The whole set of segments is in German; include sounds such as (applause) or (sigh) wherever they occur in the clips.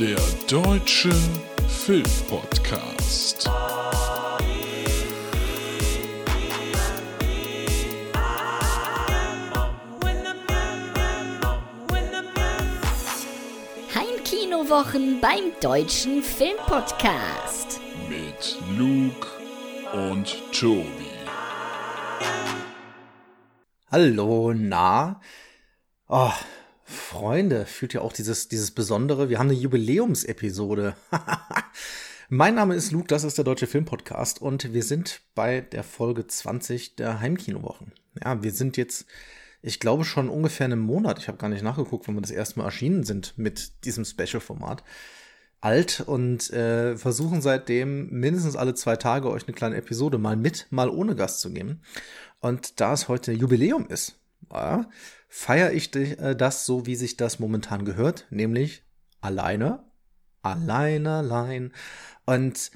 Der Deutsche Filmpodcast. Heimkinowochen beim Deutschen Filmpodcast. Mit Luke und Tobi. Hallo, na? Oh, Freunde, fühlt ihr auch dieses, dieses Besondere? Wir haben eine Jubiläumsepisode. (laughs) mein Name ist Luke, das ist der Deutsche Filmpodcast und wir sind bei der Folge 20 der Heimkinowochen. Ja, wir sind jetzt, ich glaube, schon ungefähr einen Monat, ich habe gar nicht nachgeguckt, wenn wir das erste Mal erschienen sind mit diesem Special-Format, alt und äh, versuchen seitdem mindestens alle zwei Tage euch eine kleine Episode mal mit, mal ohne Gast zu geben. Und da es heute Jubiläum ist, ja, feiere ich äh, das so, wie sich das momentan gehört, nämlich alleine, allein, allein. Und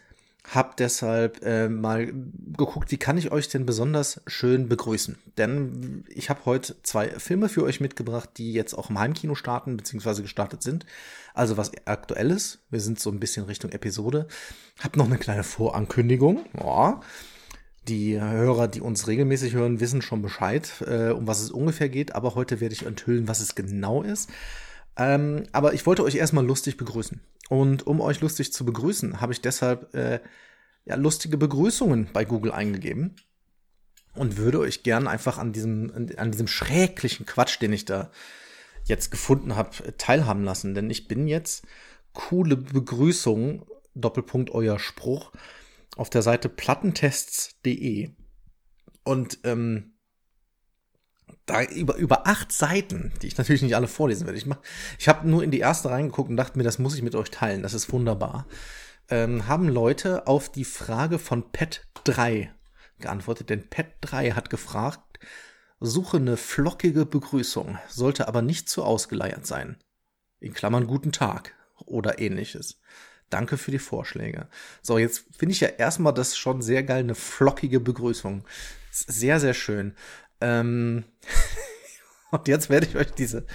hab deshalb äh, mal geguckt, wie kann ich euch denn besonders schön begrüßen. Denn ich habe heute zwei Filme für euch mitgebracht, die jetzt auch im Heimkino starten, beziehungsweise gestartet sind. Also was aktuelles. Wir sind so ein bisschen Richtung Episode. Hab noch eine kleine Vorankündigung. Ja. Die Hörer, die uns regelmäßig hören, wissen schon Bescheid, äh, um was es ungefähr geht. Aber heute werde ich enthüllen, was es genau ist. Ähm, aber ich wollte euch erstmal lustig begrüßen. Und um euch lustig zu begrüßen, habe ich deshalb äh, ja, lustige Begrüßungen bei Google eingegeben. Und würde euch gern einfach an diesem, an diesem schrecklichen Quatsch, den ich da jetzt gefunden habe, teilhaben lassen. Denn ich bin jetzt coole Begrüßung, Doppelpunkt euer Spruch, auf der Seite plattentests.de. Und ähm, da über, über acht Seiten, die ich natürlich nicht alle vorlesen werde. Ich, ich habe nur in die erste reingeguckt und dachte mir, das muss ich mit euch teilen. Das ist wunderbar. Ähm, haben Leute auf die Frage von Pet 3 geantwortet. Denn Pet 3 hat gefragt, suche eine flockige Begrüßung, sollte aber nicht zu ausgeleiert sein. In Klammern guten Tag oder ähnliches. Danke für die Vorschläge. So, jetzt finde ich ja erstmal das schon sehr geil, eine flockige Begrüßung. Sehr, sehr schön. Ähm (laughs) und jetzt werde ich euch diese,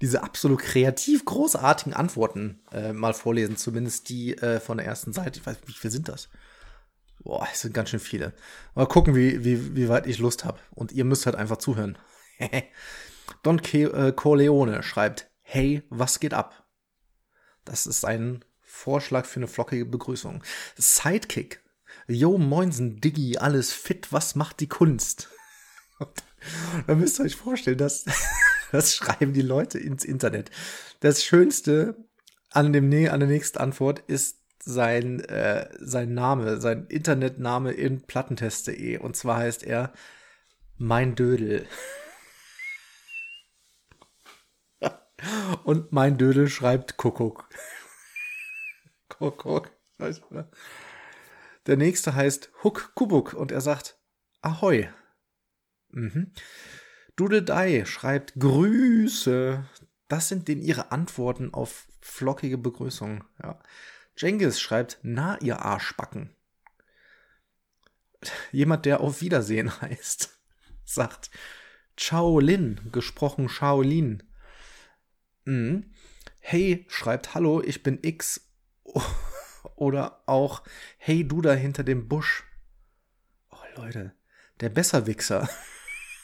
diese absolut kreativ großartigen Antworten äh, mal vorlesen, zumindest die äh, von der ersten Seite. Ich weiß, wie viele sind das? Boah, es sind ganz schön viele. Mal gucken, wie, wie, wie weit ich Lust habe. Und ihr müsst halt einfach zuhören. (laughs) Don äh, Corleone schreibt, hey, was geht ab? Das ist ein Vorschlag für eine flockige Begrüßung. Sidekick. Yo, moinsen, Diggi, alles fit, was macht die Kunst? (laughs) Da müsst ihr euch vorstellen, dass (laughs) das schreiben die Leute ins Internet. Das Schönste an dem an der nächsten Antwort ist sein äh, sein Name, sein Internetname in plattentest.de und zwar heißt er mein Dödel. (laughs) und mein Dödel schreibt Kuckuck. Kuckuck. Der nächste heißt Huck Kubuk und er sagt Ahoi. Mhm. Doodledei schreibt Grüße. Das sind denn ihre Antworten auf flockige Begrüßungen. Ja. Jengis schreibt, na, ihr Arschbacken. Jemand, der auf Wiedersehen (laughs) heißt, sagt Shaolin, gesprochen Shaolin. Mhm. Hey, schreibt Hallo, ich bin X. Oder auch Hey, du da hinter dem Busch. Oh, Leute, der Besserwichser.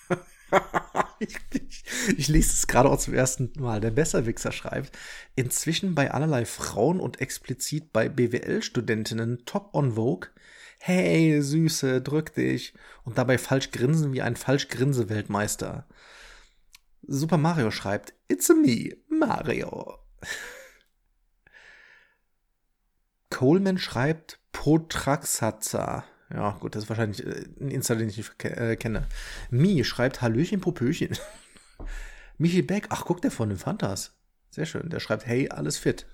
(laughs) ich, ich, ich, lese es gerade auch zum ersten Mal. Der Besserwichser schreibt, inzwischen bei allerlei Frauen und explizit bei BWL-Studentinnen top on Vogue. Hey, Süße, drück dich. Und dabei falsch grinsen wie ein falsch Grinse-Weltmeister. Super Mario schreibt, It's a me, Mario. Coleman schreibt Potraxaza. Ja, gut, das ist wahrscheinlich äh, ein Insta, den ich nicht äh, kenne. Mi schreibt Hallöchen Popöchen. (laughs) Michi Beck, ach, guck, der von den Fantas. Sehr schön. Der schreibt, hey, alles fit.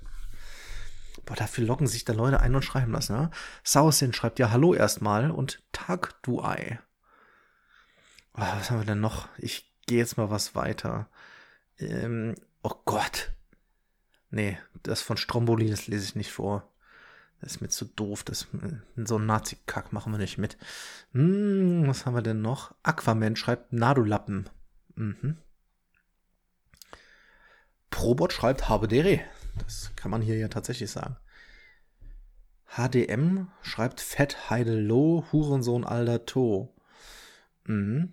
Boah, dafür locken sich da Leute ein und schreiben das, ne? Sausin schreibt ja Hallo erstmal und Tag du Ei. Oh, was haben wir denn noch? Ich gehe jetzt mal was weiter. Ähm, oh Gott. Nee, das von Stromboli, das lese ich nicht vor. Das ist mir zu doof. Das, so ein Nazi-Kack machen wir nicht mit. Hm, was haben wir denn noch? Aquaman schreibt Nadulappen. Mhm. Probot schreibt Habe dere. Das kann man hier ja tatsächlich sagen. HDM schreibt Fett Heide Low, Hurensohn Alter To. Mhm.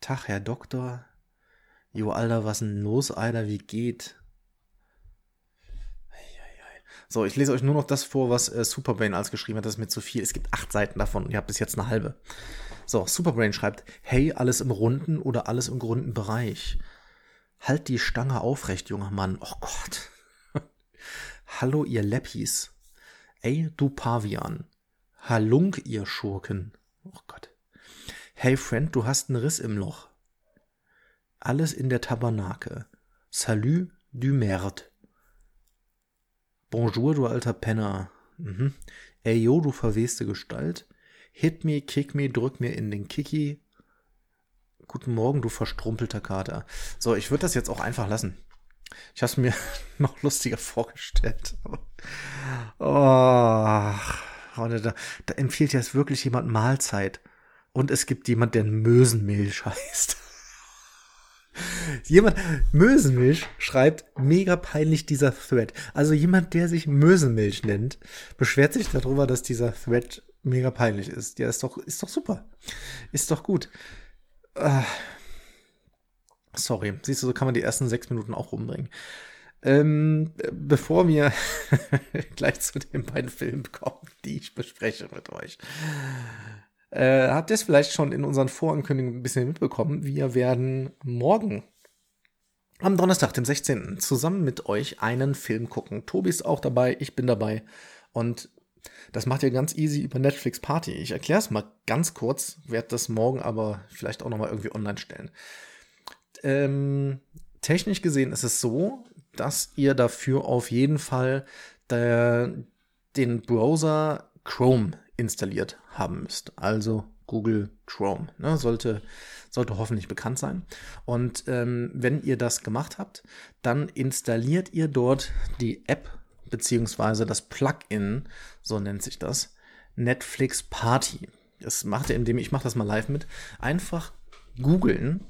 Tag, Herr Doktor. Jo, Alter, was denn los, Alter, wie geht? So, ich lese euch nur noch das vor, was äh, Superbrain als geschrieben hat. Das ist mir zu viel. Es gibt acht Seiten davon und ihr habt bis jetzt eine halbe. So, Superbrain schreibt, hey, alles im runden oder alles im grünen Bereich. Halt die Stange aufrecht, junger Mann. Oh Gott. (laughs) Hallo, ihr Läppis. Ey, du Pavian. Halunk, ihr Schurken. Oh Gott. Hey, Friend, du hast einen Riss im Loch. Alles in der Tabernake. Salut du Merde. Bonjour, du alter Penner. Mhm. Ey, yo, du verweste Gestalt. Hit me, kick me, drück mir in den Kiki. Guten Morgen, du verstrumpelter Kater. So, ich würde das jetzt auch einfach lassen. Ich habe es mir (laughs) noch lustiger vorgestellt. oh, da, da empfiehlt jetzt wirklich jemand Mahlzeit. Und es gibt jemand, der Mösenmilch heißt. Jemand, Mösenmilch schreibt, mega peinlich dieser Thread. Also jemand, der sich Mösenmilch nennt, beschwert sich darüber, dass dieser Thread mega peinlich ist. Ja, ist doch, ist doch super. Ist doch gut. Uh, sorry, siehst du, so kann man die ersten sechs Minuten auch rumbringen. Ähm, bevor wir (laughs) gleich zu den beiden Filmen kommen, die ich bespreche mit euch, äh, habt ihr es vielleicht schon in unseren Vorankündigungen ein bisschen mitbekommen? Wir werden morgen am Donnerstag, dem 16. zusammen mit euch einen Film gucken. Tobi ist auch dabei, ich bin dabei und das macht ihr ganz easy über Netflix Party. Ich erkläre es mal ganz kurz, werde das morgen aber vielleicht auch nochmal irgendwie online stellen. Ähm, technisch gesehen ist es so, dass ihr dafür auf jeden Fall der, den Browser Chrome installiert haben müsst. Also Google Chrome. Ne? Sollte, sollte hoffentlich bekannt sein. Und ähm, wenn ihr das gemacht habt, dann installiert ihr dort die App beziehungsweise das Plugin, so nennt sich das, Netflix Party. Das macht ihr, indem ich mache das mal live mit. Einfach googeln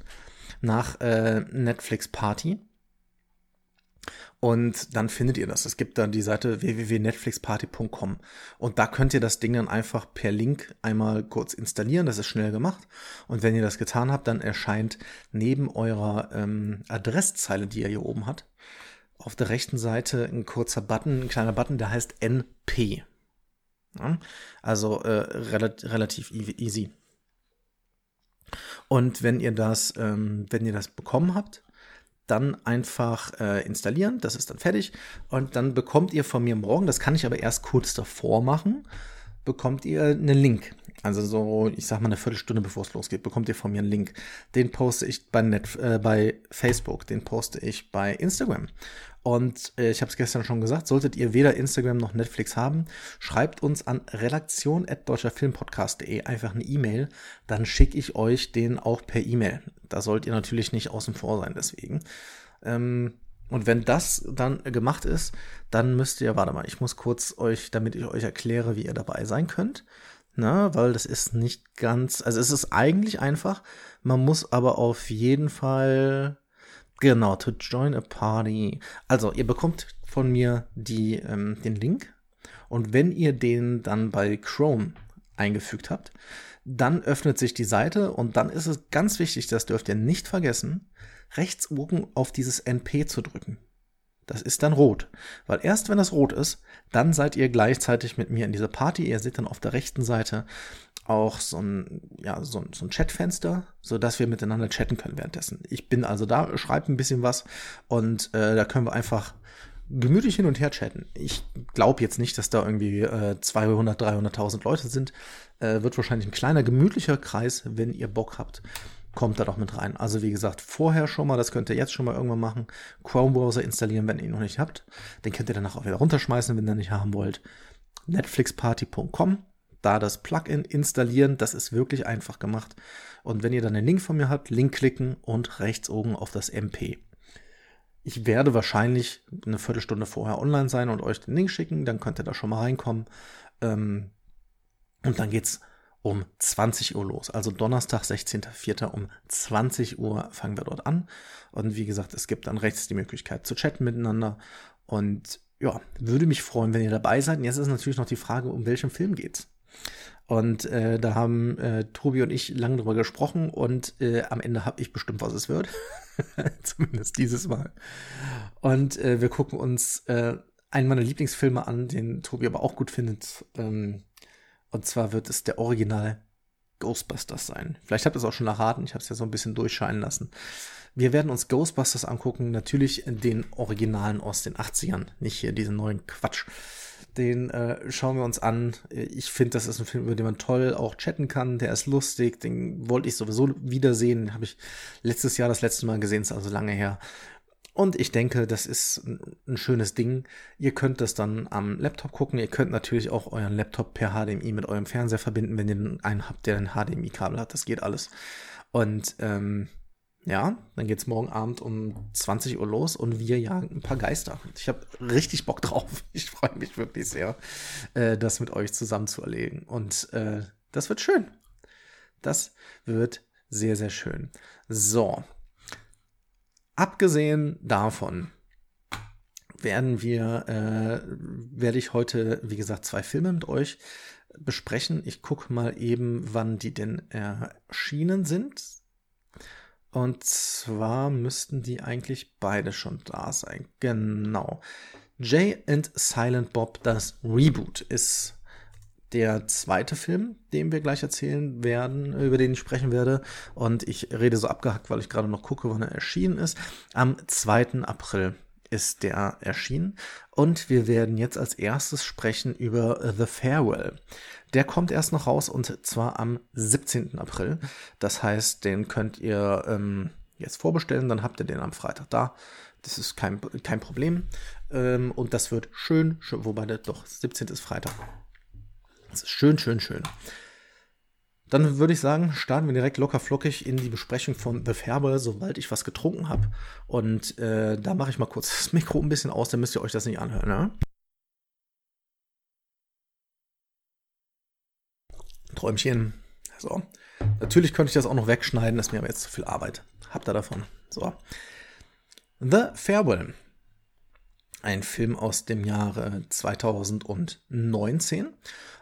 nach äh, Netflix Party und dann findet ihr das. Es gibt dann die Seite www.netflixparty.com. Und da könnt ihr das Ding dann einfach per Link einmal kurz installieren. Das ist schnell gemacht. Und wenn ihr das getan habt, dann erscheint neben eurer ähm, Adresszeile, die ihr hier oben habt, auf der rechten Seite ein kurzer Button, ein kleiner Button, der heißt NP. Ja? Also äh, relativ, relativ easy. Und wenn ihr das, ähm, wenn ihr das bekommen habt, dann einfach äh, installieren, das ist dann fertig und dann bekommt ihr von mir morgen, das kann ich aber erst kurz davor machen, bekommt ihr einen Link. Also so, ich sag mal eine Viertelstunde bevor es losgeht, bekommt ihr von mir einen Link. Den poste ich bei, Net, äh, bei Facebook, den poste ich bei Instagram. Und äh, ich habe es gestern schon gesagt, solltet ihr weder Instagram noch Netflix haben, schreibt uns an redaktion.deutscherfilmpodcast.de einfach eine E-Mail, dann schicke ich euch den auch per E-Mail. Da sollt ihr natürlich nicht außen vor sein, deswegen. Ähm, und wenn das dann gemacht ist, dann müsst ihr, warte mal, ich muss kurz euch, damit ich euch erkläre, wie ihr dabei sein könnt. Na, weil das ist nicht ganz, also es ist eigentlich einfach, man muss aber auf jeden Fall Genau, to join a party. Also, ihr bekommt von mir die, ähm, den Link. Und wenn ihr den dann bei Chrome eingefügt habt, dann öffnet sich die Seite und dann ist es ganz wichtig, das dürft ihr nicht vergessen, rechts oben auf dieses NP zu drücken. Das ist dann rot. Weil erst wenn das rot ist, dann seid ihr gleichzeitig mit mir in dieser Party. Ihr seht dann auf der rechten Seite auch so ein, ja, so, ein, so ein Chatfenster, so dass wir miteinander chatten können währenddessen. Ich bin also da, schreibe ein bisschen was und äh, da können wir einfach gemütlich hin und her chatten. Ich glaube jetzt nicht, dass da irgendwie äh, 200, 300.000 Leute sind. Äh, wird wahrscheinlich ein kleiner, gemütlicher Kreis, wenn ihr Bock habt. Kommt da doch mit rein. Also wie gesagt, vorher schon mal, das könnt ihr jetzt schon mal irgendwann machen. Chrome-Browser installieren, wenn ihr ihn noch nicht habt. Den könnt ihr danach auch wieder runterschmeißen, wenn ihr nicht haben wollt. Netflixparty.com da das Plugin installieren. Das ist wirklich einfach gemacht. Und wenn ihr dann den Link von mir habt, Link klicken und rechts oben auf das MP. Ich werde wahrscheinlich eine Viertelstunde vorher online sein und euch den Link schicken. Dann könnt ihr da schon mal reinkommen. Ähm, und dann geht's um 20 Uhr los. Also Donnerstag, 16.04. um 20 Uhr fangen wir dort an. Und wie gesagt, es gibt dann rechts die Möglichkeit zu chatten miteinander Und ja, würde mich freuen, wenn ihr dabei seid. Und jetzt ist natürlich noch die Frage, um welchen Film geht's? Und äh, da haben äh, Tobi und ich lange drüber gesprochen und äh, am Ende habe ich bestimmt, was es wird. (laughs) Zumindest dieses Mal. Und äh, wir gucken uns äh, einen meiner Lieblingsfilme an, den Tobi aber auch gut findet. Ähm, und zwar wird es der Original Ghostbusters sein. Vielleicht habt ihr es auch schon erraten, ich habe es ja so ein bisschen durchscheinen lassen. Wir werden uns Ghostbusters angucken, natürlich den Originalen aus den 80ern, nicht hier diesen neuen Quatsch. Den äh, schauen wir uns an. Ich finde, das ist ein Film, über den man toll auch chatten kann. Der ist lustig. Den wollte ich sowieso wiedersehen. Den habe ich letztes Jahr das letzte Mal gesehen, ist also lange her. Und ich denke, das ist ein schönes Ding. Ihr könnt das dann am Laptop gucken. Ihr könnt natürlich auch euren Laptop per HDMI mit eurem Fernseher verbinden, wenn ihr einen habt, der ein HDMI-Kabel hat. Das geht alles. Und ähm, ja, dann geht's morgen Abend um 20 Uhr los und wir jagen ein paar Geister. Ich habe richtig Bock drauf. (laughs) Ich freue mich wirklich sehr, äh, das mit euch zusammen zu erlegen. Und äh, das wird schön. Das wird sehr, sehr schön. So, Abgesehen davon werden wir, äh, werde ich heute, wie gesagt, zwei Filme mit euch besprechen. Ich gucke mal eben, wann die denn erschienen sind. Und zwar müssten die eigentlich beide schon da sein. Genau. Jay and Silent Bob, das Reboot, ist der zweite Film, den wir gleich erzählen werden, über den ich sprechen werde. Und ich rede so abgehackt, weil ich gerade noch gucke, wann er erschienen ist. Am 2. April ist der erschienen. Und wir werden jetzt als erstes sprechen über The Farewell. Der kommt erst noch raus und zwar am 17. April. Das heißt, den könnt ihr ähm, jetzt vorbestellen, dann habt ihr den am Freitag da. Das ist kein, kein Problem. Ähm, und das wird schön, schön wobei der doch 17. ist Freitag. Ist schön, schön, schön. Dann würde ich sagen, starten wir direkt locker flockig in die Besprechung von The Färber, sobald ich was getrunken habe. Und äh, da mache ich mal kurz das Mikro ein bisschen aus, dann müsst ihr euch das nicht anhören. Ne? Träumchen. So. Natürlich könnte ich das auch noch wegschneiden, das ist mir aber jetzt zu viel Arbeit. Habt ihr davon. So. The Farewell. Ein Film aus dem Jahre 2019.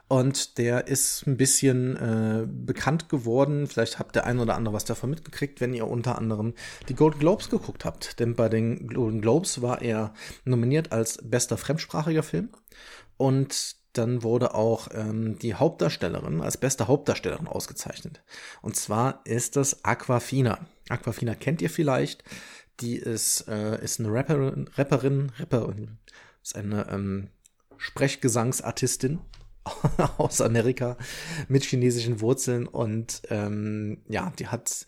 Und der ist ein bisschen äh, bekannt geworden. Vielleicht habt der ein oder andere was davon mitgekriegt, wenn ihr unter anderem die Golden Globes geguckt habt. Denn bei den Golden Globes war er nominiert als bester fremdsprachiger Film. Und dann wurde auch ähm, die Hauptdarstellerin als beste Hauptdarstellerin ausgezeichnet. Und zwar ist das Aquafina. Aquafina kennt ihr vielleicht. Die ist, äh, ist eine Rapperin, Rapperin, Rapperin, ist eine ähm, Sprechgesangsartistin (laughs) aus Amerika mit chinesischen Wurzeln und ähm, ja, die hat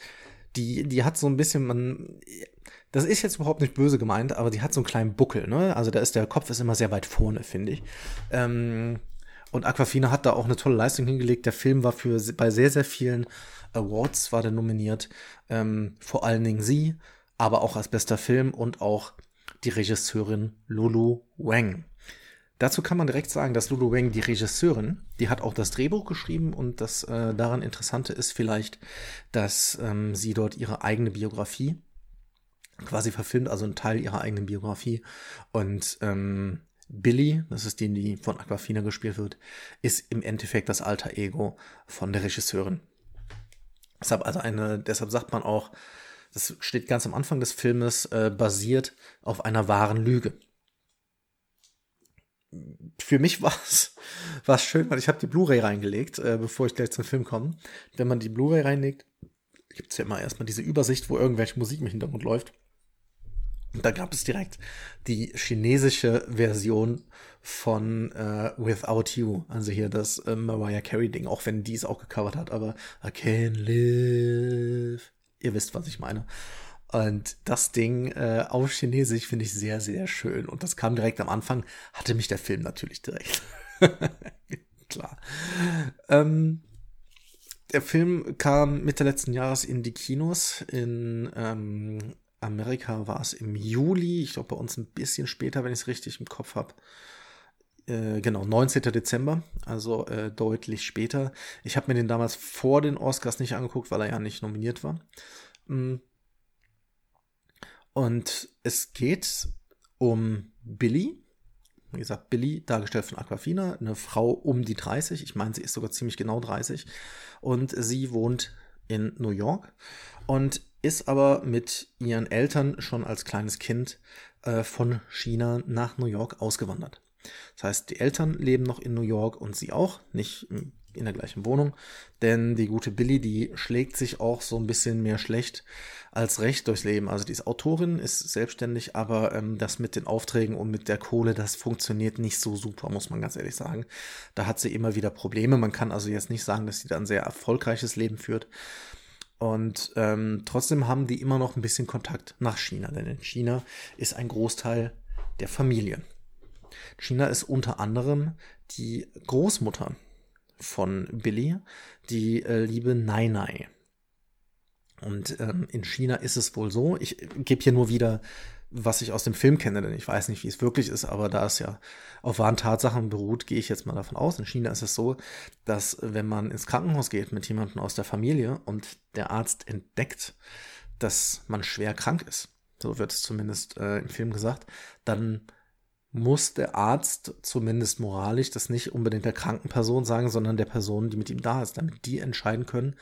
die die hat so ein bisschen man das ist jetzt überhaupt nicht böse gemeint, aber die hat so einen kleinen Buckel, ne? Also da ist der Kopf ist immer sehr weit vorne, finde ich. Ähm, und Aquafina hat da auch eine tolle Leistung hingelegt. Der Film war für bei sehr sehr vielen Awards war der nominiert, ähm, vor allen Dingen sie, aber auch als bester Film und auch die Regisseurin Lulu Wang. Dazu kann man direkt sagen, dass Lulu Wang, die Regisseurin, die hat auch das Drehbuch geschrieben und das äh, daran Interessante ist vielleicht, dass ähm, sie dort ihre eigene Biografie quasi verfilmt, also ein Teil ihrer eigenen Biografie. Und ähm, Billy, das ist die, die von Aquafina gespielt wird, ist im Endeffekt das alter Ego von der Regisseurin. Deshalb also eine, deshalb sagt man auch, das steht ganz am Anfang des Filmes, äh, basiert auf einer wahren Lüge für mich (laughs) war es schön, weil ich habe die Blu-ray reingelegt, äh, bevor ich gleich zum Film komme. Wenn man die Blu-ray reinlegt, gibt es ja immer erstmal diese Übersicht, wo irgendwelche Musik im Hintergrund läuft. Und da gab es direkt die chinesische Version von äh, Without You. Also hier das äh, Mariah Carey Ding, auch wenn die es auch gecovert hat, aber I can live. Ihr wisst, was ich meine. Und das Ding äh, auf Chinesisch finde ich sehr, sehr schön. Und das kam direkt am Anfang, hatte mich der Film natürlich direkt. (laughs) Klar. Ähm, der Film kam Mitte letzten Jahres in die Kinos. In ähm, Amerika war es im Juli. Ich glaube, bei uns ein bisschen später, wenn ich es richtig im Kopf habe. Äh, genau, 19. Dezember, also äh, deutlich später. Ich habe mir den damals vor den Oscars nicht angeguckt, weil er ja nicht nominiert war. Mhm und es geht um Billy. Wie gesagt, Billy, dargestellt von Aquafina, eine Frau um die 30. Ich meine, sie ist sogar ziemlich genau 30. Und sie wohnt in New York und ist aber mit ihren Eltern schon als kleines Kind äh, von China nach New York ausgewandert. Das heißt, die Eltern leben noch in New York und sie auch, nicht in der gleichen Wohnung, denn die gute Billy, die schlägt sich auch so ein bisschen mehr schlecht als recht durchs Leben. Also die ist Autorin, ist selbstständig, aber ähm, das mit den Aufträgen und mit der Kohle, das funktioniert nicht so super, muss man ganz ehrlich sagen. Da hat sie immer wieder Probleme. Man kann also jetzt nicht sagen, dass sie da ein sehr erfolgreiches Leben führt. Und ähm, trotzdem haben die immer noch ein bisschen Kontakt nach China, denn in China ist ein Großteil der Familie. China ist unter anderem die Großmutter von Billy, die äh, liebe Nai Nai. Und ähm, in China ist es wohl so, ich gebe hier nur wieder, was ich aus dem Film kenne, denn ich weiß nicht, wie es wirklich ist, aber da es ja auf wahren Tatsachen beruht, gehe ich jetzt mal davon aus. In China ist es so, dass wenn man ins Krankenhaus geht mit jemandem aus der Familie und der Arzt entdeckt, dass man schwer krank ist, so wird es zumindest äh, im Film gesagt, dann muss der Arzt zumindest moralisch das nicht unbedingt der kranken Person sagen, sondern der Person, die mit ihm da ist, damit die entscheiden können,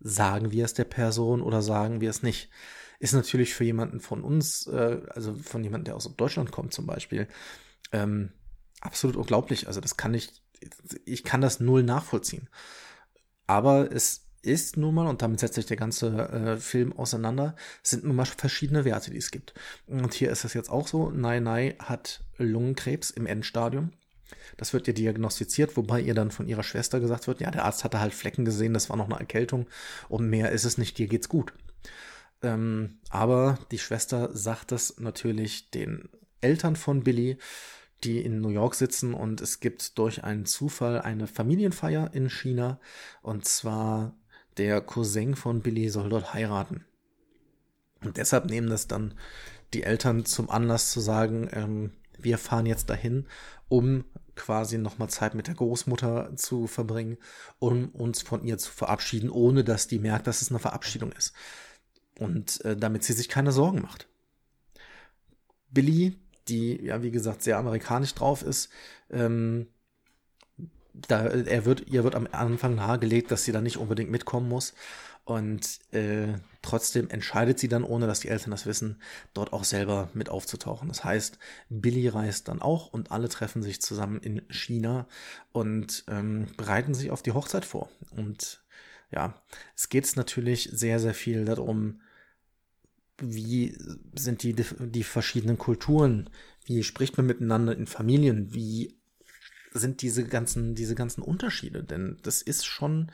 sagen wir es der Person oder sagen wir es nicht. Ist natürlich für jemanden von uns, äh, also von jemandem, der aus Deutschland kommt zum Beispiel, ähm, absolut unglaublich. Also das kann ich, ich kann das null nachvollziehen. Aber es ist nun mal, und damit setzt sich der ganze äh, Film auseinander, sind nun mal verschiedene Werte, die es gibt. Und hier ist es jetzt auch so, Nai Nai hat Lungenkrebs im Endstadium. Das wird ihr diagnostiziert, wobei ihr dann von ihrer Schwester gesagt wird, ja, der Arzt hatte halt Flecken gesehen, das war noch eine Erkältung und mehr ist es nicht, dir geht's gut. Ähm, aber die Schwester sagt das natürlich den Eltern von Billy, die in New York sitzen und es gibt durch einen Zufall eine Familienfeier in China und zwar der Cousin von Billy soll dort heiraten. Und deshalb nehmen das dann die Eltern zum Anlass zu sagen, ähm, wir fahren jetzt dahin, um quasi nochmal Zeit mit der Großmutter zu verbringen, um uns von ihr zu verabschieden, ohne dass die merkt, dass es eine Verabschiedung ist. Und äh, damit sie sich keine Sorgen macht. Billy, die ja wie gesagt sehr amerikanisch drauf ist, ähm, da, er wird, ihr wird am Anfang nahegelegt, dass sie da nicht unbedingt mitkommen muss. Und äh, trotzdem entscheidet sie dann, ohne dass die Eltern das wissen, dort auch selber mit aufzutauchen. Das heißt, Billy reist dann auch und alle treffen sich zusammen in China und ähm, bereiten sich auf die Hochzeit vor. Und ja, es geht natürlich sehr, sehr viel darum, wie sind die, die verschiedenen Kulturen, wie spricht man miteinander in Familien, wie sind diese ganzen, diese ganzen Unterschiede. Denn das ist schon,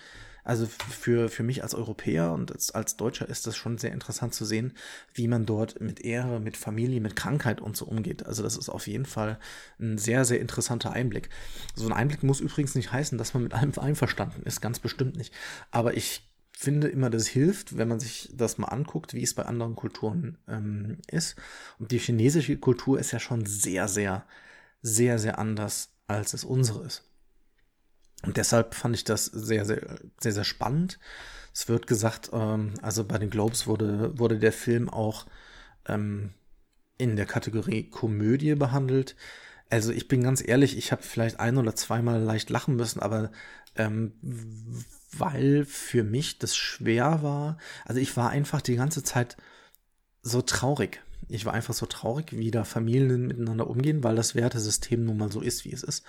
also für, für mich als Europäer und als, als Deutscher ist das schon sehr interessant zu sehen, wie man dort mit Ehre, mit Familie, mit Krankheit und so umgeht. Also das ist auf jeden Fall ein sehr, sehr interessanter Einblick. So ein Einblick muss übrigens nicht heißen, dass man mit allem einverstanden ist, ganz bestimmt nicht. Aber ich finde immer, das hilft, wenn man sich das mal anguckt, wie es bei anderen Kulturen ähm, ist. Und die chinesische Kultur ist ja schon sehr, sehr, sehr, sehr anders als es unsere ist. Und deshalb fand ich das sehr, sehr, sehr, sehr spannend. Es wird gesagt, ähm, also bei den Globes wurde, wurde der Film auch ähm, in der Kategorie Komödie behandelt. Also ich bin ganz ehrlich, ich habe vielleicht ein oder zweimal leicht lachen müssen, aber ähm, weil für mich das schwer war. Also ich war einfach die ganze Zeit so traurig ich war einfach so traurig, wie da Familien miteinander umgehen, weil das Wertesystem nun mal so ist, wie es ist.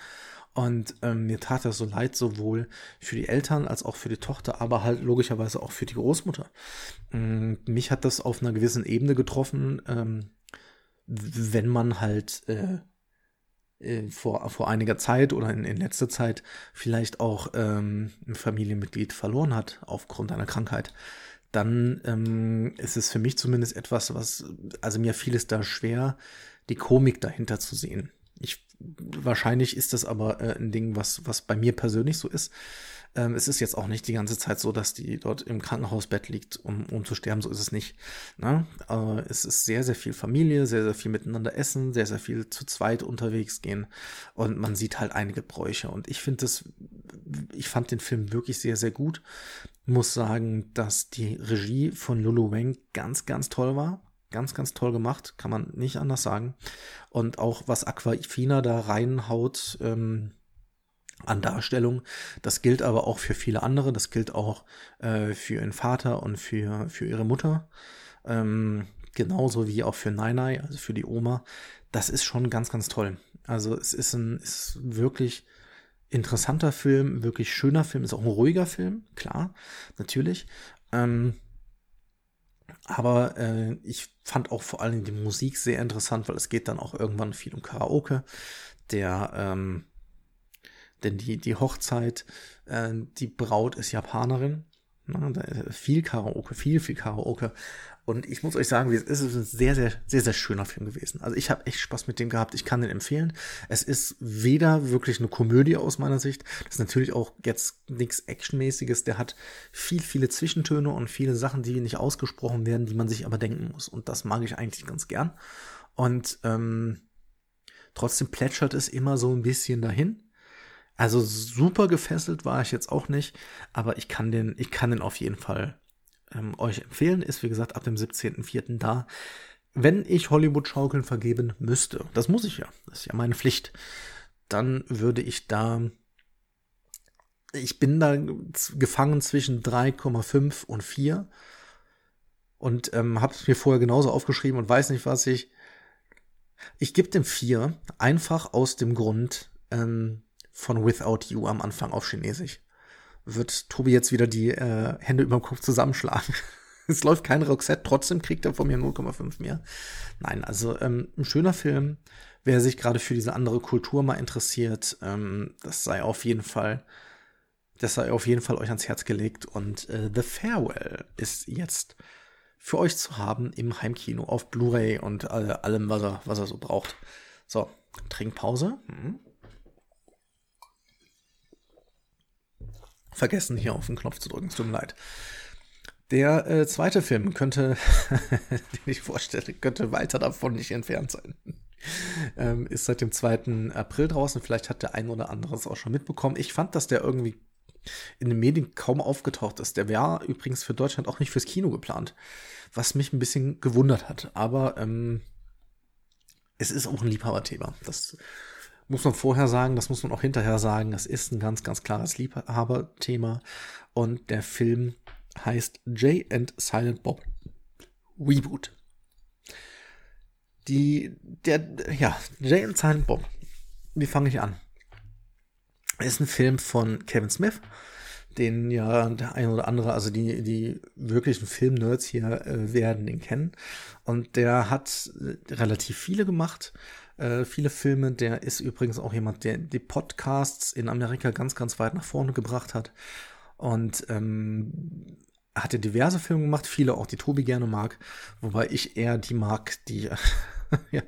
Und ähm, mir tat das so leid, sowohl für die Eltern als auch für die Tochter, aber halt logischerweise auch für die Großmutter. Ähm, mich hat das auf einer gewissen Ebene getroffen, ähm, wenn man halt äh, äh, vor, vor einiger Zeit oder in, in letzter Zeit vielleicht auch ähm, ein Familienmitglied verloren hat aufgrund einer Krankheit dann ähm, ist es für mich zumindest etwas, was, also mir fiel es da schwer, die Komik dahinter zu sehen. Ich, wahrscheinlich ist das aber äh, ein Ding, was, was bei mir persönlich so ist. Ähm, es ist jetzt auch nicht die ganze Zeit so, dass die dort im Krankenhausbett liegt, um, um zu sterben. So ist es nicht. Ne? Aber es ist sehr, sehr viel Familie, sehr, sehr viel miteinander essen, sehr, sehr viel zu zweit unterwegs gehen. Und man sieht halt einige Bräuche. Und ich finde das, ich fand den Film wirklich sehr, sehr gut muss sagen, dass die Regie von Lulu Wang ganz, ganz toll war. Ganz, ganz toll gemacht, kann man nicht anders sagen. Und auch was Aquafina da reinhaut ähm, an Darstellung, das gilt aber auch für viele andere. Das gilt auch äh, für ihren Vater und für, für ihre Mutter. Ähm, genauso wie auch für Nainai, also für die Oma. Das ist schon ganz, ganz toll. Also es ist ein ist wirklich interessanter Film, wirklich schöner Film, ist auch ein ruhiger Film, klar, natürlich. Ähm, aber äh, ich fand auch vor allem die Musik sehr interessant, weil es geht dann auch irgendwann viel um Karaoke. Der, ähm, denn die, die Hochzeit, äh, die Braut ist Japanerin. Na, ne, viel Karaoke, viel, viel Karaoke. Und ich muss euch sagen, es ist ein sehr, sehr, sehr, sehr schöner Film gewesen. Also ich habe echt Spaß mit dem gehabt. Ich kann den empfehlen. Es ist weder wirklich eine Komödie aus meiner Sicht. Das ist natürlich auch jetzt nichts Actionmäßiges. Der hat viel, viele Zwischentöne und viele Sachen, die nicht ausgesprochen werden, die man sich aber denken muss. Und das mag ich eigentlich ganz gern. Und ähm, trotzdem plätschert es immer so ein bisschen dahin. Also super gefesselt war ich jetzt auch nicht, aber ich kann den, ich kann den auf jeden Fall ähm, euch empfehlen. Ist wie gesagt ab dem 17.04. da. Wenn ich Hollywood-Schaukeln vergeben müsste, das muss ich ja, das ist ja meine Pflicht, dann würde ich da, ich bin da gefangen zwischen 3,5 und 4 und ähm, habe es mir vorher genauso aufgeschrieben und weiß nicht, was ich. Ich gebe dem 4 einfach aus dem Grund ähm, von Without You am Anfang auf Chinesisch wird Tobi jetzt wieder die äh, Hände über dem Kopf zusammenschlagen. (laughs) es läuft kein Roxette, trotzdem kriegt er von mir 0,5 mehr. Nein, also ähm, ein schöner Film. Wer sich gerade für diese andere Kultur mal interessiert, ähm, das sei auf jeden Fall, das sei auf jeden Fall euch ans Herz gelegt. Und äh, The Farewell ist jetzt für euch zu haben im Heimkino auf Blu-ray und äh, allem, was er, was er so braucht. So, Trinkpause. Hm. Vergessen, hier auf den Knopf zu drücken. Es tut mir leid. Der äh, zweite Film könnte, (laughs) den ich vorstelle, könnte weiter davon nicht entfernt sein. ähm, ist seit dem 2. April draußen. Vielleicht hat der ein oder andere es auch schon mitbekommen. Ich fand, dass der irgendwie in den Medien kaum aufgetaucht ist. Der wäre übrigens für Deutschland auch nicht fürs Kino geplant, was mich ein bisschen gewundert hat. Aber ähm, es ist auch ein Liebhaberthema. Das muss man vorher sagen, das muss man auch hinterher sagen. Das ist ein ganz, ganz klares Liebhaberthema. Und der Film heißt Jay and Silent Bob Reboot. Die, der, ja, Jay and Silent Bob. Wie fange ich an? Ist ein Film von Kevin Smith, den ja der ein oder andere, also die, die wirklichen Film-Nerds hier äh, werden den kennen. Und der hat äh, relativ viele gemacht äh, viele Filme. Der ist übrigens auch jemand, der die Podcasts in Amerika ganz, ganz weit nach vorne gebracht hat. Und ähm, hatte diverse Filme gemacht, viele auch, die Tobi gerne mag, wobei ich eher die mag, die, (laughs) ja,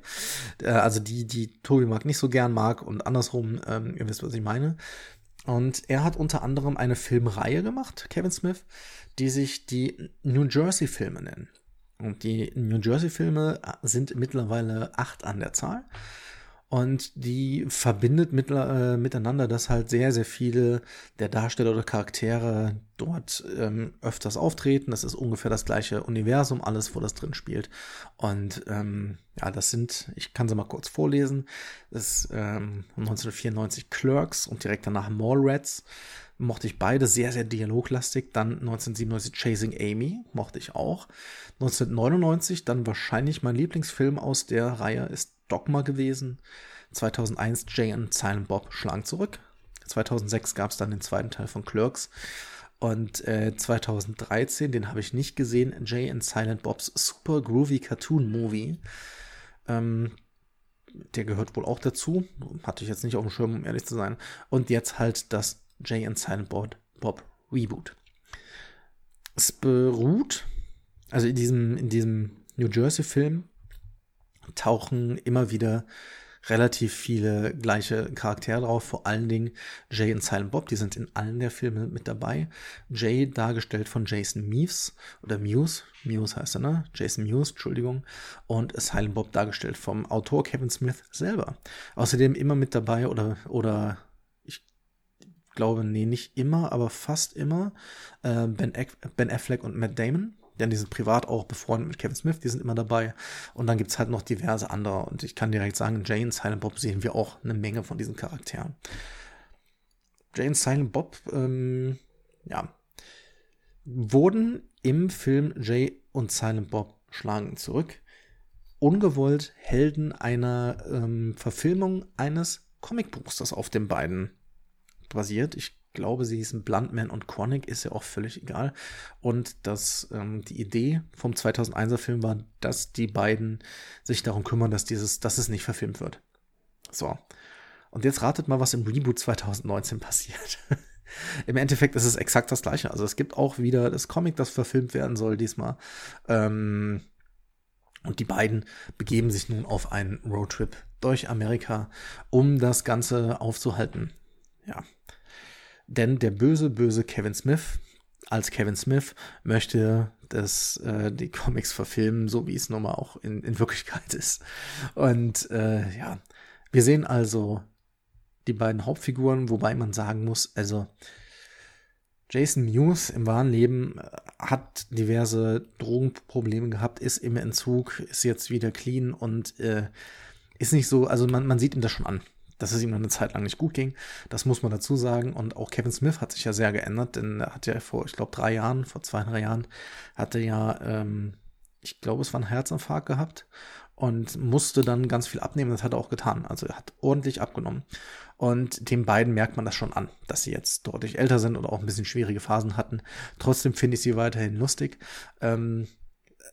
äh, also die, die Tobi mag nicht so gern mag und andersrum, ähm, ihr wisst, was ich meine. Und er hat unter anderem eine Filmreihe gemacht, Kevin Smith, die sich die New Jersey Filme nennen. Und die New Jersey-Filme sind mittlerweile acht an der Zahl. Und die verbindet mit, äh, miteinander, dass halt sehr, sehr viele der Darsteller oder Charaktere dort ähm, öfters auftreten. Das ist ungefähr das gleiche Universum, alles, wo das drin spielt. Und ähm, ja, das sind, ich kann sie mal kurz vorlesen, das ist ähm, 1994 Clerks und direkt danach Mallrats mochte ich beide sehr, sehr dialoglastig. Dann 1997 Chasing Amy, mochte ich auch. 1999 dann wahrscheinlich mein Lieblingsfilm aus der Reihe ist Dogma gewesen. 2001 Jay und Silent Bob schlagen zurück. 2006 gab es dann den zweiten Teil von Clerks. Und äh, 2013, den habe ich nicht gesehen, Jay and Silent Bobs Super Groovy Cartoon Movie. Ähm, der gehört wohl auch dazu. Hatte ich jetzt nicht auf dem Schirm, um ehrlich zu sein. Und jetzt halt das Jay and Silent Bob, Reboot. Es beruht, also in diesem, in diesem New Jersey-Film tauchen immer wieder relativ viele gleiche Charaktere drauf, vor allen Dingen Jay und Silent Bob, die sind in allen der Filme mit dabei. Jay dargestellt von Jason Mewes oder Mewes, Mewes heißt er, ne? Jason Mewes, Entschuldigung. Und Silent Bob dargestellt vom Autor Kevin Smith selber. Außerdem immer mit dabei oder, oder glaube, nee, nicht immer, aber fast immer äh, ben, ben Affleck und Matt Damon. denn die sind privat auch befreundet mit Kevin Smith, die sind immer dabei. Und dann gibt's halt noch diverse andere. Und ich kann direkt sagen, Jane Silent Bob sehen wir auch eine Menge von diesen Charakteren. Jane Silent Bob, ähm, ja, wurden im Film Jay und Silent Bob schlagen zurück ungewollt Helden einer ähm, Verfilmung eines Comicbuchs, das auf den beiden basiert. Ich glaube, sie hießen Bluntman und Chronic, ist ja auch völlig egal. Und dass ähm, die Idee vom 2001er Film war, dass die beiden sich darum kümmern, dass dieses, dass es nicht verfilmt wird. So. Und jetzt ratet mal, was im Reboot 2019 passiert. (laughs) Im Endeffekt ist es exakt das gleiche. Also es gibt auch wieder das Comic, das verfilmt werden soll diesmal. Ähm, und die beiden begeben sich nun auf einen Roadtrip durch Amerika, um das Ganze aufzuhalten. Ja. Denn der böse, böse Kevin Smith als Kevin Smith möchte dass äh, die Comics verfilmen, so wie es nun mal auch in, in Wirklichkeit ist. Und äh, ja, wir sehen also die beiden Hauptfiguren, wobei man sagen muss, also Jason Mewes im wahren Leben äh, hat diverse Drogenprobleme gehabt, ist im Entzug, ist jetzt wieder clean und äh, ist nicht so, also man, man sieht ihm das schon an, dass es ihm eine Zeit lang nicht gut ging. Das muss man dazu sagen. Und auch Kevin Smith hat sich ja sehr geändert, denn er hat ja vor, ich glaube, drei Jahren, vor zwei, drei Jahren, hatte ja, ähm, ich glaube, es war ein Herzinfarkt gehabt und musste dann ganz viel abnehmen. Das hat er auch getan. Also er hat ordentlich abgenommen. Und den beiden merkt man das schon an, dass sie jetzt deutlich älter sind oder auch ein bisschen schwierige Phasen hatten. Trotzdem finde ich sie weiterhin lustig. Ähm,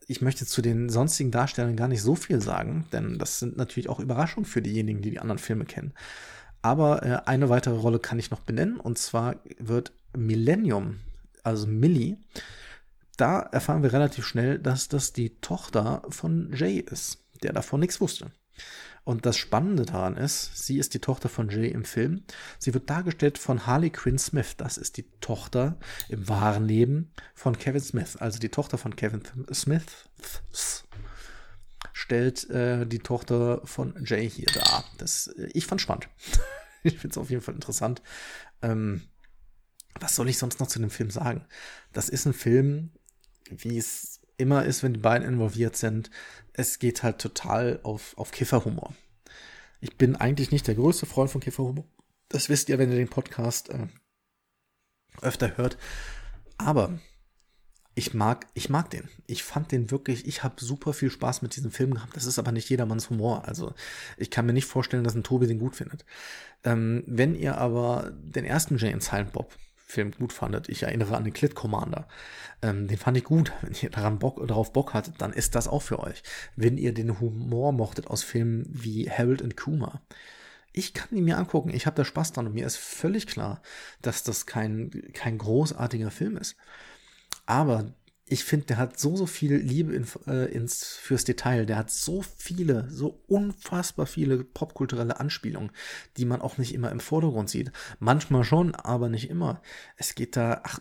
ich möchte zu den sonstigen Darstellern gar nicht so viel sagen, denn das sind natürlich auch Überraschungen für diejenigen, die die anderen Filme kennen. Aber äh, eine weitere Rolle kann ich noch benennen, und zwar wird Millennium, also Millie, da erfahren wir relativ schnell, dass das die Tochter von Jay ist der davon nichts wusste. Und das Spannende daran ist, sie ist die Tochter von Jay im Film. Sie wird dargestellt von Harley Quinn Smith. Das ist die Tochter im wahren Leben von Kevin Smith. Also die Tochter von Kevin Smith stellt äh, die Tochter von Jay hier dar. Das, äh, ich fand spannend. (laughs) ich finde es auf jeden Fall interessant. Ähm, was soll ich sonst noch zu dem Film sagen? Das ist ein Film, wie es immer ist, wenn die beiden involviert sind, es geht halt total auf, auf Kifferhumor. Ich bin eigentlich nicht der größte Freund von Kifferhumor. Das wisst ihr, wenn ihr den Podcast äh, öfter hört. Aber ich mag, ich mag den. Ich fand den wirklich, ich habe super viel Spaß mit diesem Film gehabt. Das ist aber nicht jedermanns Humor. Also ich kann mir nicht vorstellen, dass ein Tobi den gut findet. Ähm, wenn ihr aber den ersten Jay and Silent Bob Film gut fandet. Ich erinnere an den Clit Commander. Ähm, den fand ich gut. Wenn ihr daran Bock, darauf Bock hattet, dann ist das auch für euch. Wenn ihr den Humor mochtet aus Filmen wie Harold und Kuma. Ich kann ihn mir angucken. Ich habe da Spaß dran und mir ist völlig klar, dass das kein, kein großartiger Film ist. Aber ich finde, der hat so, so viel Liebe in, äh, ins, fürs Detail. Der hat so viele, so unfassbar viele popkulturelle Anspielungen, die man auch nicht immer im Vordergrund sieht. Manchmal schon, aber nicht immer. Es geht da, ach,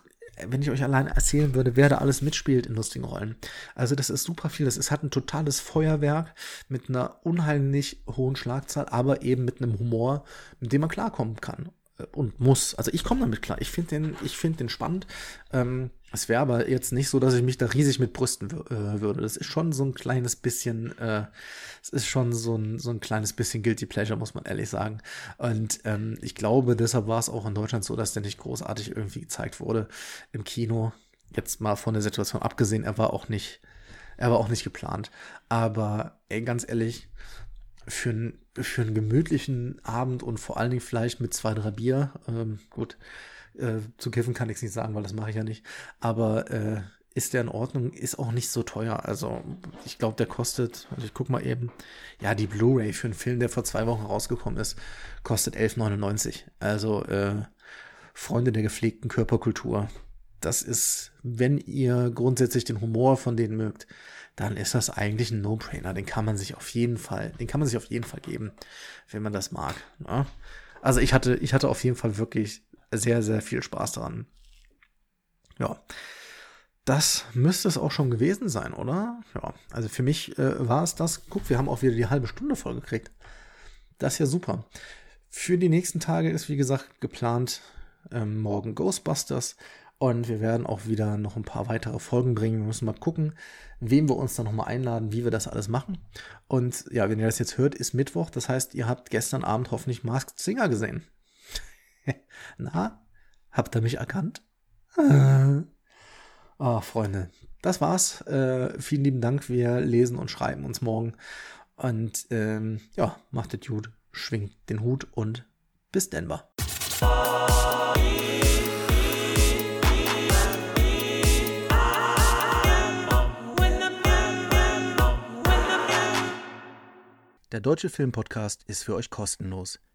wenn ich euch alleine erzählen würde, wer da alles mitspielt in lustigen Rollen. Also das ist super viel. Das ist halt ein totales Feuerwerk mit einer unheimlich hohen Schlagzahl, aber eben mit einem Humor, mit dem man klarkommen kann und muss. Also ich komme damit klar. Ich finde den, ich finde den spannend. Ähm, es wäre aber jetzt nicht so, dass ich mich da riesig mit brüsten äh, würde. Das ist schon so ein kleines bisschen, äh, es ist schon so ein, so ein kleines bisschen Guilty Pleasure, muss man ehrlich sagen. Und ähm, ich glaube, deshalb war es auch in Deutschland so, dass der nicht großartig irgendwie gezeigt wurde im Kino. Jetzt mal von der Situation abgesehen, er war auch nicht, er war auch nicht geplant. Aber ey, ganz ehrlich, für, ein, für einen gemütlichen Abend und vor allen Dingen vielleicht mit zwei, drei Bier, ähm, gut, äh, zu kiffen kann ich es nicht sagen, weil das mache ich ja nicht, aber äh, ist der in Ordnung, ist auch nicht so teuer. Also ich glaube, der kostet, also ich guck mal eben, ja, die Blu-ray für einen Film, der vor zwei Wochen rausgekommen ist, kostet 11,99. Also äh, Freunde der gepflegten Körperkultur. Das ist, wenn ihr grundsätzlich den Humor von denen mögt, dann ist das eigentlich ein No-Brainer. Den kann man sich auf jeden Fall, den kann man sich auf jeden Fall geben, wenn man das mag. Ne? Also ich hatte, ich hatte auf jeden Fall wirklich sehr, sehr viel Spaß daran. Ja. Das müsste es auch schon gewesen sein, oder? Ja, also für mich äh, war es das. Guck, wir haben auch wieder die halbe Stunde voll gekriegt. Das ist ja super. Für die nächsten Tage ist, wie gesagt, geplant ähm, morgen Ghostbusters Und wir werden auch wieder noch ein paar weitere Folgen bringen. Wir müssen mal gucken, wem wir uns dann nochmal einladen, wie wir das alles machen. Und ja, wenn ihr das jetzt hört, ist Mittwoch. Das heißt, ihr habt gestern Abend hoffentlich Masked Singer gesehen. (laughs) Na, habt ihr mich erkannt? Ah, oh, Freunde, das war's. Äh, vielen lieben Dank. Wir lesen und schreiben uns morgen. Und ähm, ja, macht es gut, schwingt den Hut und bis Denver. Der Deutsche Filmpodcast ist für euch kostenlos.